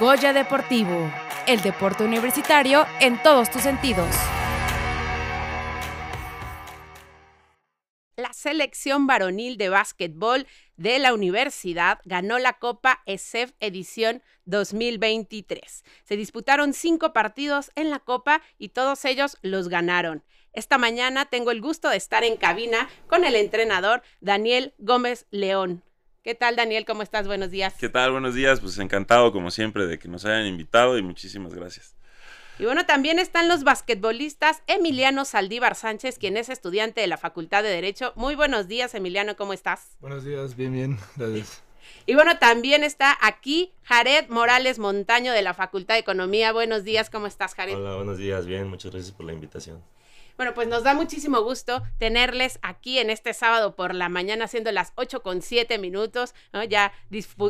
Goya Deportivo, el deporte universitario en todos tus sentidos. La selección varonil de básquetbol de la universidad ganó la Copa ESEF edición 2023. Se disputaron cinco partidos en la Copa y todos ellos los ganaron. Esta mañana tengo el gusto de estar en cabina con el entrenador Daniel Gómez León. ¿Qué tal, Daniel? ¿Cómo estás? Buenos días. ¿Qué tal? Buenos días. Pues encantado, como siempre, de que nos hayan invitado y muchísimas gracias. Y bueno, también están los basquetbolistas Emiliano Saldívar Sánchez, quien es estudiante de la Facultad de Derecho. Muy buenos días, Emiliano, ¿cómo estás? Buenos días, bien, bien, gracias. Y bueno, también está aquí Jared Morales Montaño de la Facultad de Economía. Buenos días, ¿cómo estás, Jared? Hola, buenos días, bien, muchas gracias por la invitación. Bueno, pues nos da muchísimo gusto tenerles aquí en este sábado por la mañana, siendo las 8 con 7 minutos, ya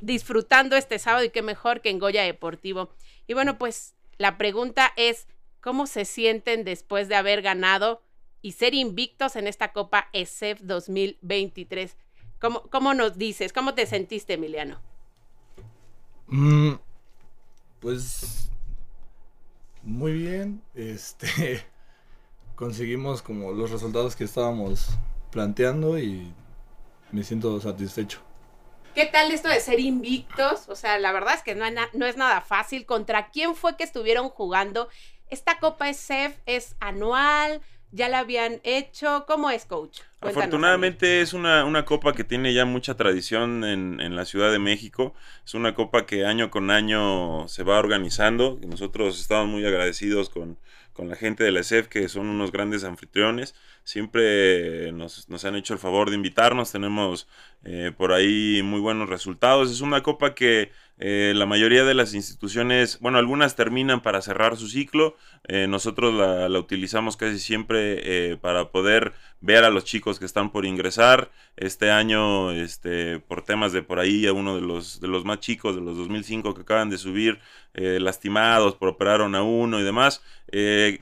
disfrutando este sábado y qué mejor que en Goya Deportivo. Y bueno, pues la pregunta es, ¿cómo se sienten después de haber ganado y ser invictos en esta Copa ESEF 2023? ¿Cómo, cómo nos dices? ¿Cómo te sentiste, Emiliano? Mm, pues muy bien, este conseguimos como los resultados que estábamos planteando y me siento satisfecho. ¿Qué tal esto de ser invictos? O sea, la verdad es que no, no es nada fácil. ¿Contra quién fue que estuvieron jugando? Esta Copa SEF es anual, ya la habían hecho. ¿Cómo es, coach? Afortunadamente es una, una, copa que tiene ya mucha tradición en, en, la Ciudad de México. Es una copa que año con año se va organizando. Nosotros estamos muy agradecidos con, con la gente de la ESEF, que son unos grandes anfitriones. Siempre nos, nos han hecho el favor de invitarnos. Tenemos eh, por ahí muy buenos resultados. Es una copa que eh, la mayoría de las instituciones, bueno, algunas terminan para cerrar su ciclo. Eh, nosotros la, la, utilizamos casi siempre para poder ver a los chicos que están por ingresar. Este año, este, por temas de por ahí, a uno de los, de los más chicos, de los 2005 que acaban de subir, lastimados, por operaron a uno y demás.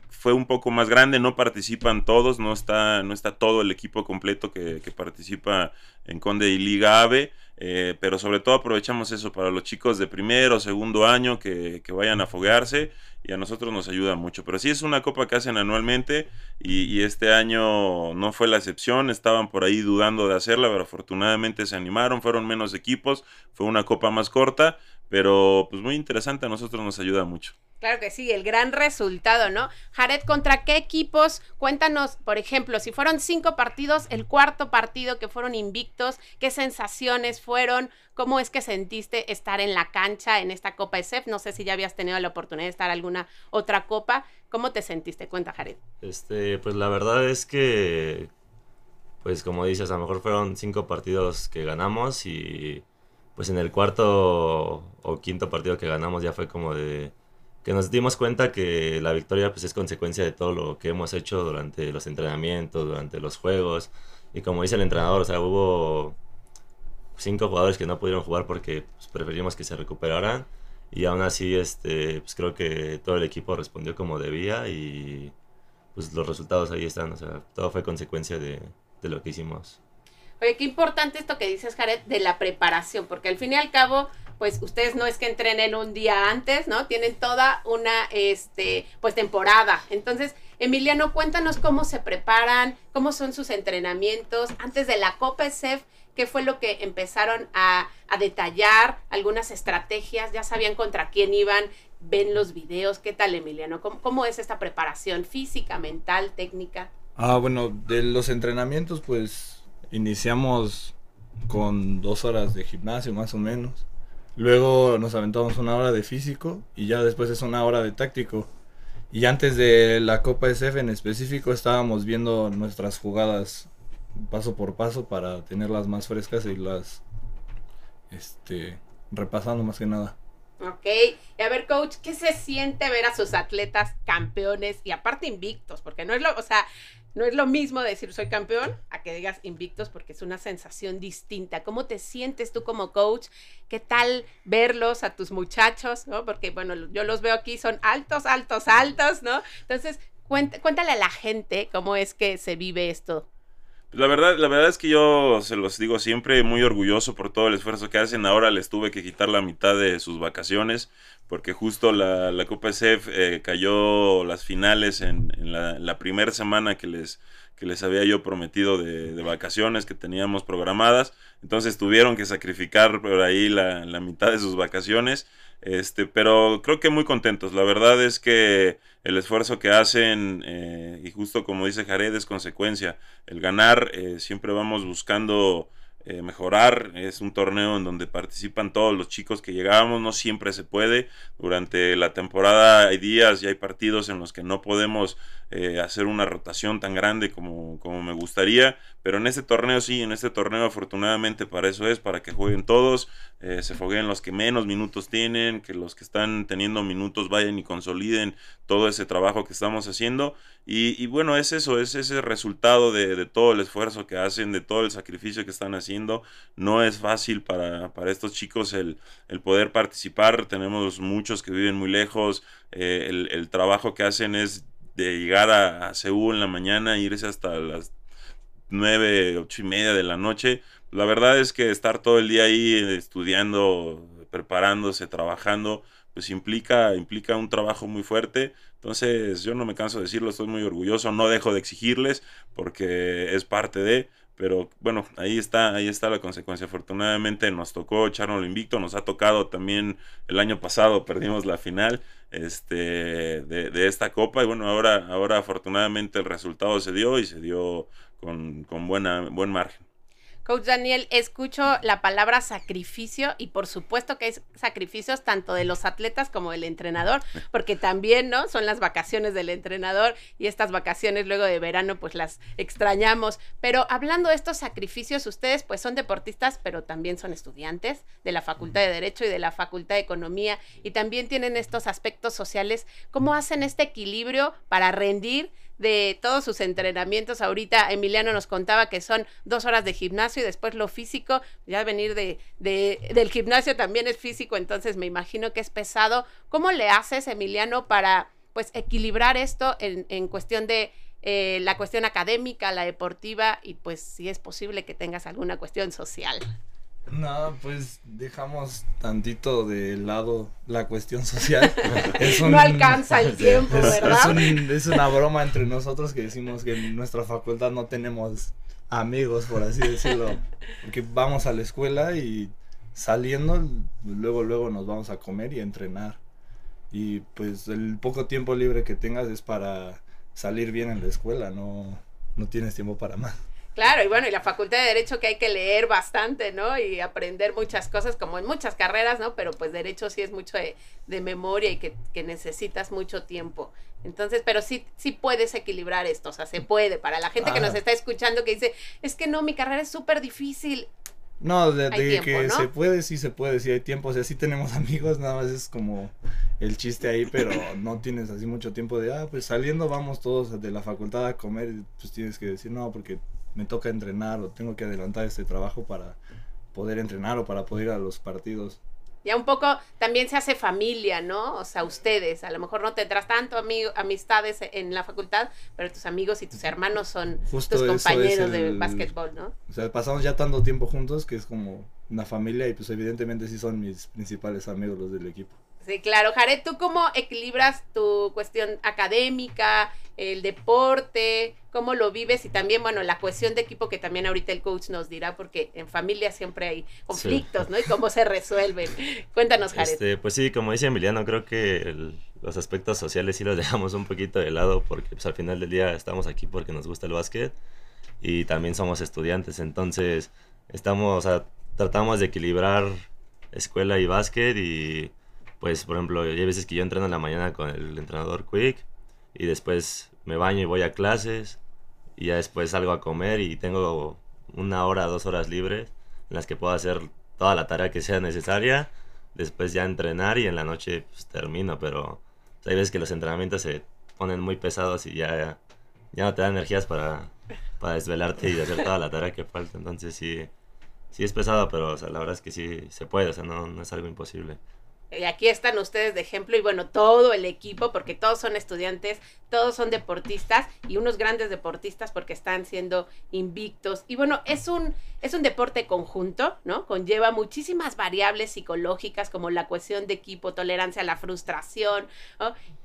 fue un poco más grande, no participan todos, no está, no está todo el equipo completo que, que participa en Conde y Liga AVE, eh, pero sobre todo aprovechamos eso para los chicos de primero o segundo año que, vayan a foguearse y a nosotros nos ayuda mucho. Pero sí es una copa que hacen anualmente y, y, este año no fue la excepción, estaban por ahí dudando de hacerla, pero afortunadamente se animaron, fueron menos equipos, fue una copa más corta, pero pues muy interesante, a nosotros nos ayuda mucho. Claro que sí, el gran resultado, ¿no? Jared, ¿contra qué equipos? Cuéntanos, por ejemplo, si fueron cinco partidos, el cuarto partido que fueron invictos, ¿qué sensaciones fueron? ¿Cómo es que sentiste estar en la cancha en esta Copa ESEF? No sé si ya habías tenido la oportunidad de estar alguna otra copa. ¿Cómo te sentiste? Cuenta, Jared. Este, pues la verdad es que, pues como dices, a lo mejor fueron cinco partidos que ganamos y pues en el cuarto o quinto partido que ganamos ya fue como de que nos dimos cuenta que la victoria pues es consecuencia de todo lo que hemos hecho durante los entrenamientos, durante los juegos. Y como dice el entrenador, o sea, hubo cinco jugadores que no pudieron jugar porque pues, preferimos que se recuperaran. Y aún así, este, pues creo que todo el equipo respondió como debía y pues los resultados ahí están. O sea, todo fue consecuencia de, de lo que hicimos. Oye, qué importante esto que dices, Jared, de la preparación, porque al fin y al cabo, pues ustedes no es que entrenen un día antes, ¿no? Tienen toda una, este, pues temporada. Entonces, Emiliano, cuéntanos cómo se preparan, cómo son sus entrenamientos antes de la Copa ESEF, qué fue lo que empezaron a, detallar, algunas estrategias, ya sabían contra quién iban, ven los videos, ¿qué tal Emiliano? ¿Cómo, cómo es esta preparación física, mental, técnica? Ah, bueno, de los entrenamientos, pues iniciamos con dos horas de gimnasio más o menos. Luego nos aventamos una hora de físico y ya después es una hora de táctico. Y antes de la Copa SF en específico estábamos viendo nuestras jugadas paso por paso para tenerlas más frescas y las este repasando más que nada. Ok, y a ver, coach, ¿qué se siente ver a sus atletas campeones y aparte invictos? Porque no es lo, o sea, no es lo mismo decir soy campeón a que digas invictos porque es una sensación distinta. ¿Cómo te sientes tú como coach? ¿Qué tal verlos a tus muchachos? ¿no? Porque, bueno, yo los veo aquí, son altos, altos, altos, ¿no? Entonces, cuéntale a la gente cómo es que se vive esto. La verdad, la verdad es que yo se los digo siempre muy orgulloso por todo el esfuerzo que hacen. Ahora les tuve que quitar la mitad de sus vacaciones porque justo la, la Copa SF eh, cayó las finales en, en la, la primera semana que les, que les había yo prometido de, de, vacaciones que teníamos programadas. Entonces tuvieron que sacrificar por ahí la, la mitad de sus vacaciones. Este, pero creo que muy contentos. La verdad es que el esfuerzo que hacen, eh, y justo como dice Jared, es consecuencia. El ganar, eh, siempre vamos buscando eh, mejorar. Es un torneo en donde participan todos los chicos que llegábamos, no siempre se puede. Durante la temporada hay días y hay partidos en los que no podemos eh, hacer una rotación tan grande como, como, me gustaría, pero en este torneo sí, en este torneo afortunadamente para eso es, para que jueguen todos, eh, se fogueen los que menos minutos tienen, que los que están teniendo minutos vayan y consoliden todo ese trabajo que estamos haciendo. Y, y bueno, es eso, es ese resultado de, todo el esfuerzo que hacen, de todo el sacrificio que están haciendo. No es fácil para, para estos chicos el, el poder participar, tenemos muchos que viven muy lejos, eh, el, el trabajo que hacen es de llegar a, a Seúl en la mañana, irse hasta las 9, 8 y media de la noche. La verdad es que estar todo el día ahí estudiando, preparándose, trabajando, pues implica, implica un trabajo muy fuerte. Entonces yo no me canso de decirlo, estoy muy orgulloso, no dejo de exigirles porque es parte de, pero bueno, ahí está, ahí está la consecuencia. Afortunadamente nos tocó echarnos lo invicto, nos ha tocado también el año pasado, perdimos la final este, de, de, esta copa y bueno, ahora, ahora afortunadamente el resultado se dio y se dio con, con buena, buen margen. Coach Daniel, escucho la palabra sacrificio y por supuesto que hay sacrificios tanto de los atletas como del entrenador, porque también, ¿no? Son las vacaciones del entrenador y estas vacaciones luego de verano pues las extrañamos. Pero hablando de estos sacrificios, ustedes pues son deportistas, pero también son estudiantes de la Facultad de Derecho y de la Facultad de Economía y también tienen estos aspectos sociales. ¿Cómo hacen este equilibrio para rendir? De todos sus entrenamientos. Ahorita Emiliano nos contaba que son dos horas de gimnasio y después lo físico. Ya venir de, de, del gimnasio también es físico, entonces me imagino que es pesado. ¿Cómo le haces, Emiliano, para pues equilibrar esto en, en cuestión de eh, la cuestión académica, la deportiva y pues si es posible que tengas alguna cuestión social? No, pues dejamos tantito de lado la cuestión social. Es un, no alcanza el tiempo, es, ¿verdad? Es, un, es, una broma entre nosotros que decimos que en nuestra facultad no tenemos amigos, por así decirlo. Porque vamos a la escuela y saliendo, luego, luego nos vamos a comer y a entrenar. Y pues el poco tiempo libre que tengas es para salir bien en la escuela, no, no tienes tiempo para más. Claro, y bueno, y la facultad de Derecho que hay que leer bastante, ¿no? Y aprender muchas cosas, como en muchas carreras, ¿no? Pero pues Derecho sí es mucho de, de memoria y que, que, necesitas mucho tiempo. Entonces, pero sí, sí puedes equilibrar esto, o sea, se puede. Para la gente ah. que nos está escuchando que dice, es que no, mi carrera es súper difícil. No, de, de tiempo, que ¿no? se puede, sí se puede, sí hay tiempo, o sea, sí tenemos amigos, nada más es como el chiste ahí, pero no tienes así mucho tiempo de, ah, pues saliendo vamos todos de la facultad a comer, pues tienes que decir, no, porque me toca entrenar o tengo que adelantar este trabajo para poder entrenar o para poder ir a los partidos. Ya un poco también se hace familia, ¿no? O sea, ustedes, a lo mejor no tendrás tanto amigo, amistades en la facultad, pero tus amigos y tus hermanos son Justo tus compañeros el, de básquetbol, ¿no? O sea, pasamos ya tanto tiempo juntos que es como una familia y pues evidentemente sí son mis principales amigos los del equipo. Sí, claro. Jared, ¿tú cómo equilibras tu cuestión académica, el deporte, cómo lo vives y también, bueno, la cuestión de equipo que también ahorita el coach nos dirá, porque en familia siempre hay conflictos, sí. ¿no? Y cómo se resuelven. Cuéntanos, Jared. Este, pues sí, como dice Emiliano, creo que el, los aspectos sociales sí los dejamos un poquito de lado porque pues, al final del día estamos aquí porque nos gusta el básquet y también somos estudiantes, entonces estamos, o sea, tratamos de equilibrar escuela y básquet y pues por ejemplo, hay veces que yo entreno en la mañana con el entrenador Quick y después me baño y voy a clases y ya después salgo a comer y tengo una hora, dos horas libres en las que puedo hacer toda la tarea que sea necesaria, después ya entrenar y en la noche pues, termino, pero hay veces que los entrenamientos se ponen muy pesados y ya, ya no te dan energías para, para desvelarte y hacer toda la tarea que falta, entonces sí, sí es pesado, pero o sea, la verdad es que sí se puede, o sea, no, no es algo imposible. Y aquí están ustedes de ejemplo y bueno, todo el equipo, porque todos son estudiantes, todos son deportistas y unos grandes deportistas porque están siendo invictos. Y bueno, es un, es un deporte conjunto, ¿no? Conlleva muchísimas variables psicológicas como la cuestión de equipo, tolerancia a la frustración.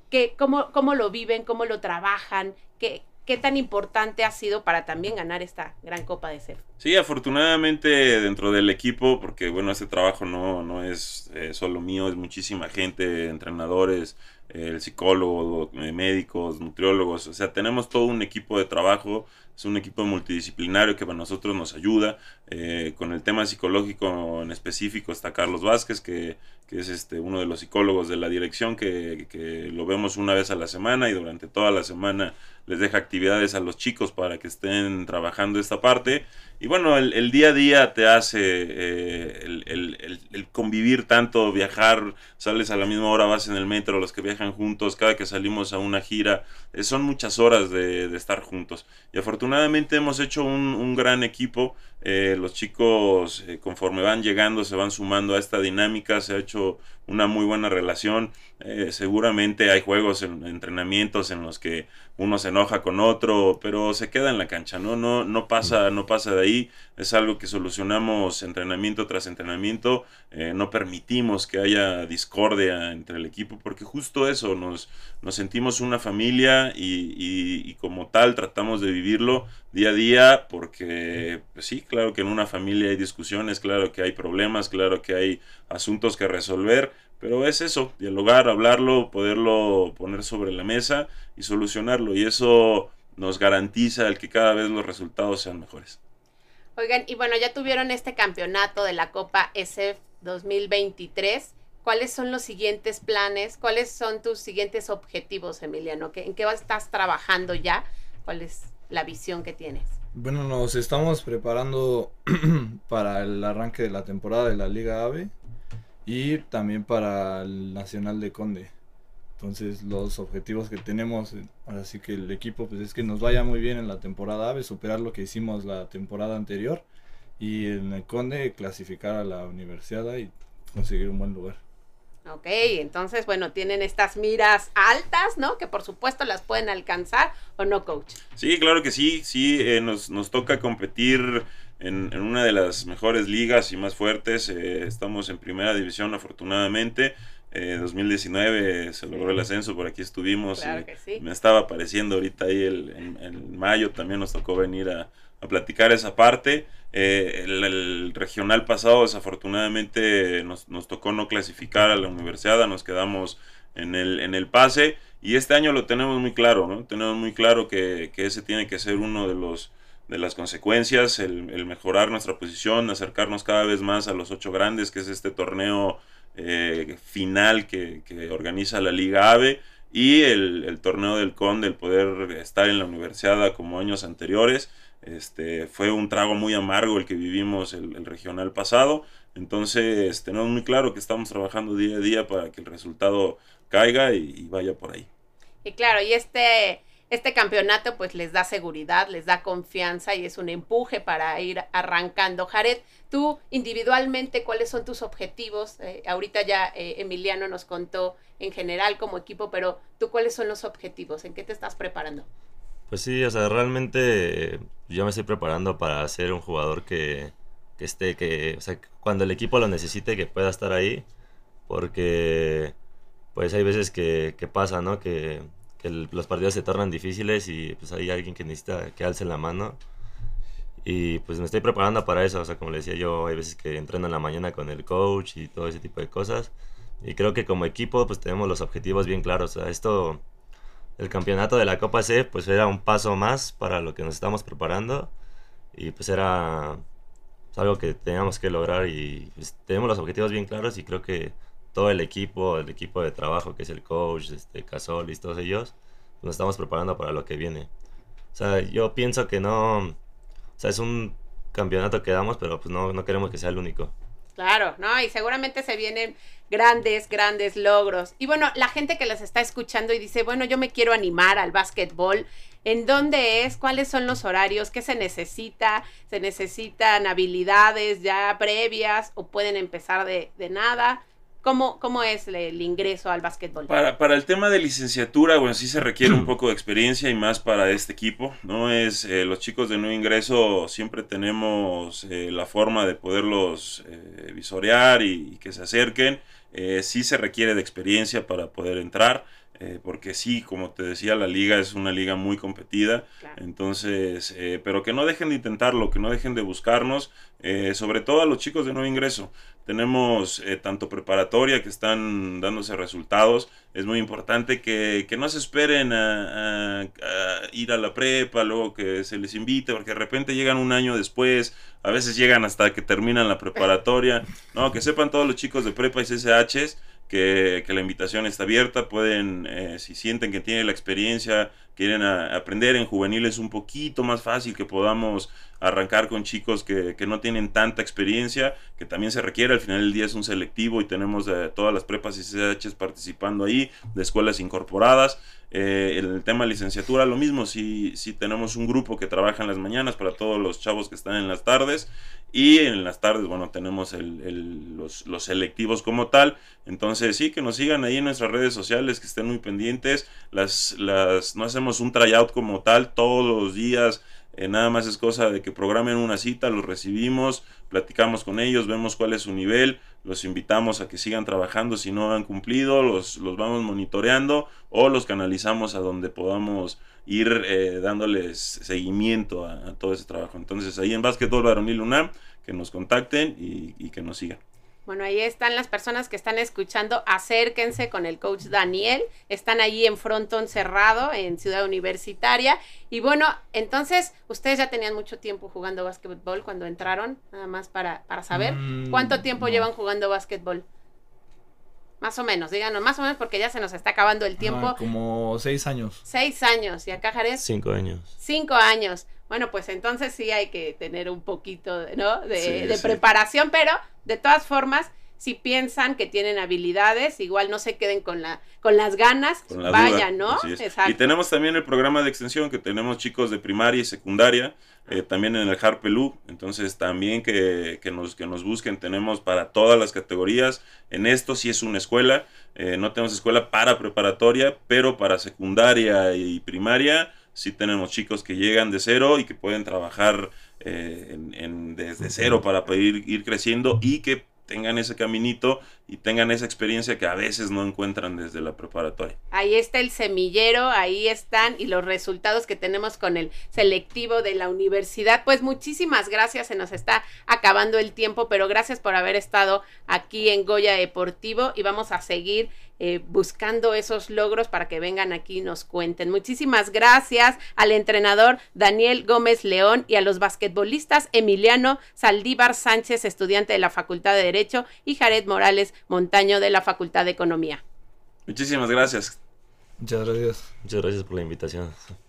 Que, cómo, cómo lo viven, cómo lo trabajan, qué, qué tan importante ha sido para también ganar esta gran Copa de CEF. Sí, afortunadamente dentro del equipo, porque bueno, este trabajo no, no es eh, solo mío, es muchísima gente, entrenadores, eh, el psicólogo, eh, médicos, nutriólogos, o sea, tenemos todo un equipo de trabajo, es un equipo multidisciplinario que para nosotros nos ayuda. con el tema psicológico en específico está Carlos Vázquez, que, que es este, uno de los psicólogos de la dirección, que, que lo vemos una vez a la semana y durante toda la semana les deja actividades a los chicos para que estén trabajando esta parte. Y bueno, el, día a día te hace eh, el, convivir tanto, viajar, sales a la misma hora, vas en el metro, los que viajan juntos, cada que salimos a una gira, eh, son muchas horas de, estar juntos. Y afortunadamente hemos hecho un, gran equipo, eh, los chicos conforme van llegando se van sumando a esta dinámica, se ha hecho una muy buena relación. seguramente hay juegos, en, entrenamientos en los que uno se enoja con otro, pero se queda en la cancha, ¿no? No, no, pasa, no pasa de ahí, es algo que solucionamos entrenamiento tras entrenamiento, eh, no permitimos que haya discordia entre el equipo, porque justo eso, nos, nos sentimos una familia y, como tal tratamos de vivirlo día a día, porque pues sí, claro que en una familia hay discusiones, claro que hay problemas, claro que hay asuntos que resolver, pero es eso, dialogar, hablarlo, poderlo poner sobre la mesa y solucionarlo. Y eso nos garantiza el que cada vez los resultados sean mejores. Oigan, y bueno, ya tuvieron este campeonato de la Copa SF 2023. ¿Cuáles son los siguientes planes? ¿Cuáles son tus siguientes objetivos, Emiliano? ¿En qué estás trabajando ya? ¿Cuál es la visión que tienes? Bueno, nos estamos preparando para el arranque de la temporada de la Liga AVE y también para el Nacional de Conde. Entonces los objetivos que tenemos, eh, ahora sí que el equipo, pues es que nos vaya muy bien en la temporada AVE, superar lo que hicimos la temporada anterior y en el Conde clasificar a la universidad y conseguir un buen lugar. Ok, entonces, bueno, tienen estas miras altas, ¿no? Que por supuesto las pueden alcanzar, ¿o no, coach? Sí, claro que sí, sí, eh, nos, nos toca competir en, una de las mejores ligas y más fuertes. Eh, estamos en primera división afortunadamente. Eh, 2019 se logró el ascenso, por aquí estuvimos. Me estaba apareciendo ahorita ahí el, en, mayo, también nos tocó venir a, platicar esa parte. Eh, el, regional pasado desafortunadamente nos, nos, tocó no clasificar a la universidad, nos quedamos en el, en el pase y este año lo tenemos muy claro, ¿no? Tenemos muy claro que, que ese tiene que ser uno de los de las consecuencias, el, mejorar nuestra posición, acercarnos cada vez más a los ocho grandes, que es este torneo eh, final que, organiza la Liga AVE, y el, torneo del Conde, el poder estar en la universidad como años anteriores. Este, fue un trago muy amargo el que vivimos el, regional pasado, entonces tenemos muy claro que estamos trabajando día a día para que el resultado caiga y vaya por ahí. Y claro, y este este campeonato pues les da seguridad, les da confianza y es un empuje para ir arrancando. Jared, tú individualmente, ¿cuáles son tus objetivos? Eh, ahorita ya eh, Emiliano nos contó en general como equipo, pero tú cuáles son los objetivos? ¿En qué te estás preparando? Pues sí, o sea, realmente yo me estoy preparando para ser un jugador que, que esté, que, o sea, cuando el equipo lo necesite, que pueda estar ahí, porque pues hay veces que, que pasa, ¿no? Que los partidos se tornan difíciles y pues hay alguien que necesita que alce la mano. Y pues me estoy preparando para eso, o sea, como le decía yo, hay veces que entreno en la mañana con el coach y todo ese tipo de cosas. Y creo que como equipo pues tenemos los objetivos bien claros. O sea, esto, el campeonato de la Copa C pues era un paso más para lo que nos estamos preparando. Y pues era pues, algo que teníamos que lograr y pues, tenemos los objetivos bien claros y creo que todo el equipo, el equipo de trabajo que es el coach, este, Casol y todos ellos, nos estamos preparando para lo que viene. O sea, yo pienso que no, o sea, es un campeonato que damos, pero pues no, no queremos que sea el único. Claro, ¿no? Y seguramente se vienen grandes, grandes logros. Y bueno, la gente que les está escuchando y dice, bueno, yo me quiero animar al básquetbol, ¿en dónde es? ¿Cuáles son los horarios? ¿Qué se necesita? ¿Se necesitan habilidades ya previas o pueden empezar de, de nada? ¿Cómo, cómo es el ingreso al básquetbol? Para, para, el tema de licenciatura, bueno, sí se requiere un poco de experiencia y más para este equipo, ¿no? Es, eh, los chicos de nuevo ingreso siempre tenemos eh, la forma de poderlos eh, visorear y, y, que se acerquen. sí se requiere de experiencia para poder entrar. Eh, porque sí, como te decía, la liga es una liga muy competida, entonces, eh, pero que no dejen de intentarlo, que no dejen de buscarnos, eh, sobre todo a los chicos de nuevo ingreso. Tenemos tanto preparatoria que están dándose resultados, es muy importante que, que no se esperen a, ir a la prepa, luego que se les invite, porque de repente llegan un año después, a veces llegan hasta que terminan la preparatoria, no, que sepan todos los chicos de prepa y CSHs que, la invitación está abierta, pueden, eh, si sienten que tienen la experiencia, quieren aprender en juveniles un poquito más fácil, que podamos arrancar con chicos que, no tienen tanta experiencia, que también se requiere, al final del día es un selectivo y tenemos eh, todas las prepas y CHs participando ahí, de escuelas incorporadas. Eh, el tema licenciatura, lo mismo, si, si tenemos un grupo que trabaja en las mañanas para todos los chavos que están en las tardes y en las tardes, bueno, tenemos los, los, selectivos como tal. Entonces, sí, que nos sigan ahí en nuestras redes sociales, que estén muy pendientes. Las, las, no hacemos un tryout como tal todos los días. Eh, nada más es cosa de que programen una cita, los recibimos, platicamos con ellos, vemos cuál es su nivel, los invitamos a que sigan trabajando si no han cumplido, los, los vamos monitoreando o los canalizamos a donde podamos ir eh, dándoles seguimiento a, todo ese trabajo. Entonces ahí en Básquetbol Varonil UNAM, que nos contacten y, que nos sigan. Bueno, ahí están las personas que están escuchando. Acérquense con el coach Daniel. Están allí en Frontón Cerrado, en Ciudad Universitaria. Y bueno, entonces, ustedes ya tenían mucho tiempo jugando básquetbol cuando entraron, nada más para, para saber. Mm, ¿Cuánto tiempo llevan jugando básquetbol? Más o menos, díganos, más o menos porque ya se nos está acabando el tiempo. como seis años. Seis años. ¿Y acá, Jared? Cinco años. Cinco años. Bueno, pues entonces sí hay que tener un poquito, ¿no? De, preparación, pero de todas formas, si piensan que tienen habilidades, igual no se queden con la con las ganas, vayan, ¿no? Y tenemos también el programa de extensión que tenemos chicos de primaria y secundaria eh, también en el Harpelú, entonces también que, que, nos, que nos busquen, tenemos para todas las categorías, en esto sí es una escuela, eh, no tenemos escuela para preparatoria, pero para secundaria y primaria sí tenemos chicos que llegan de cero y que pueden trabajar eh, en, desde cero para poder ir creciendo y que tengan ese caminito y tengan esa experiencia que a veces no encuentran desde la preparatoria. Ahí está el semillero, ahí están y los resultados que tenemos con el selectivo de la universidad. Pues muchísimas gracias, se nos está acabando el tiempo, pero gracias por haber estado aquí en Goya Deportivo y vamos a seguir eh, buscando esos logros para que vengan aquí y nos cuenten. Muchísimas gracias al entrenador Daniel Gómez León y a los basquetbolistas Emiliano Saldívar Sánchez, estudiante de la Facultad de Derecho, y Jared Morales Montaño de la Facultad de Economía. Muchísimas gracias. Muchas gracias. Muchas gracias por la invitación.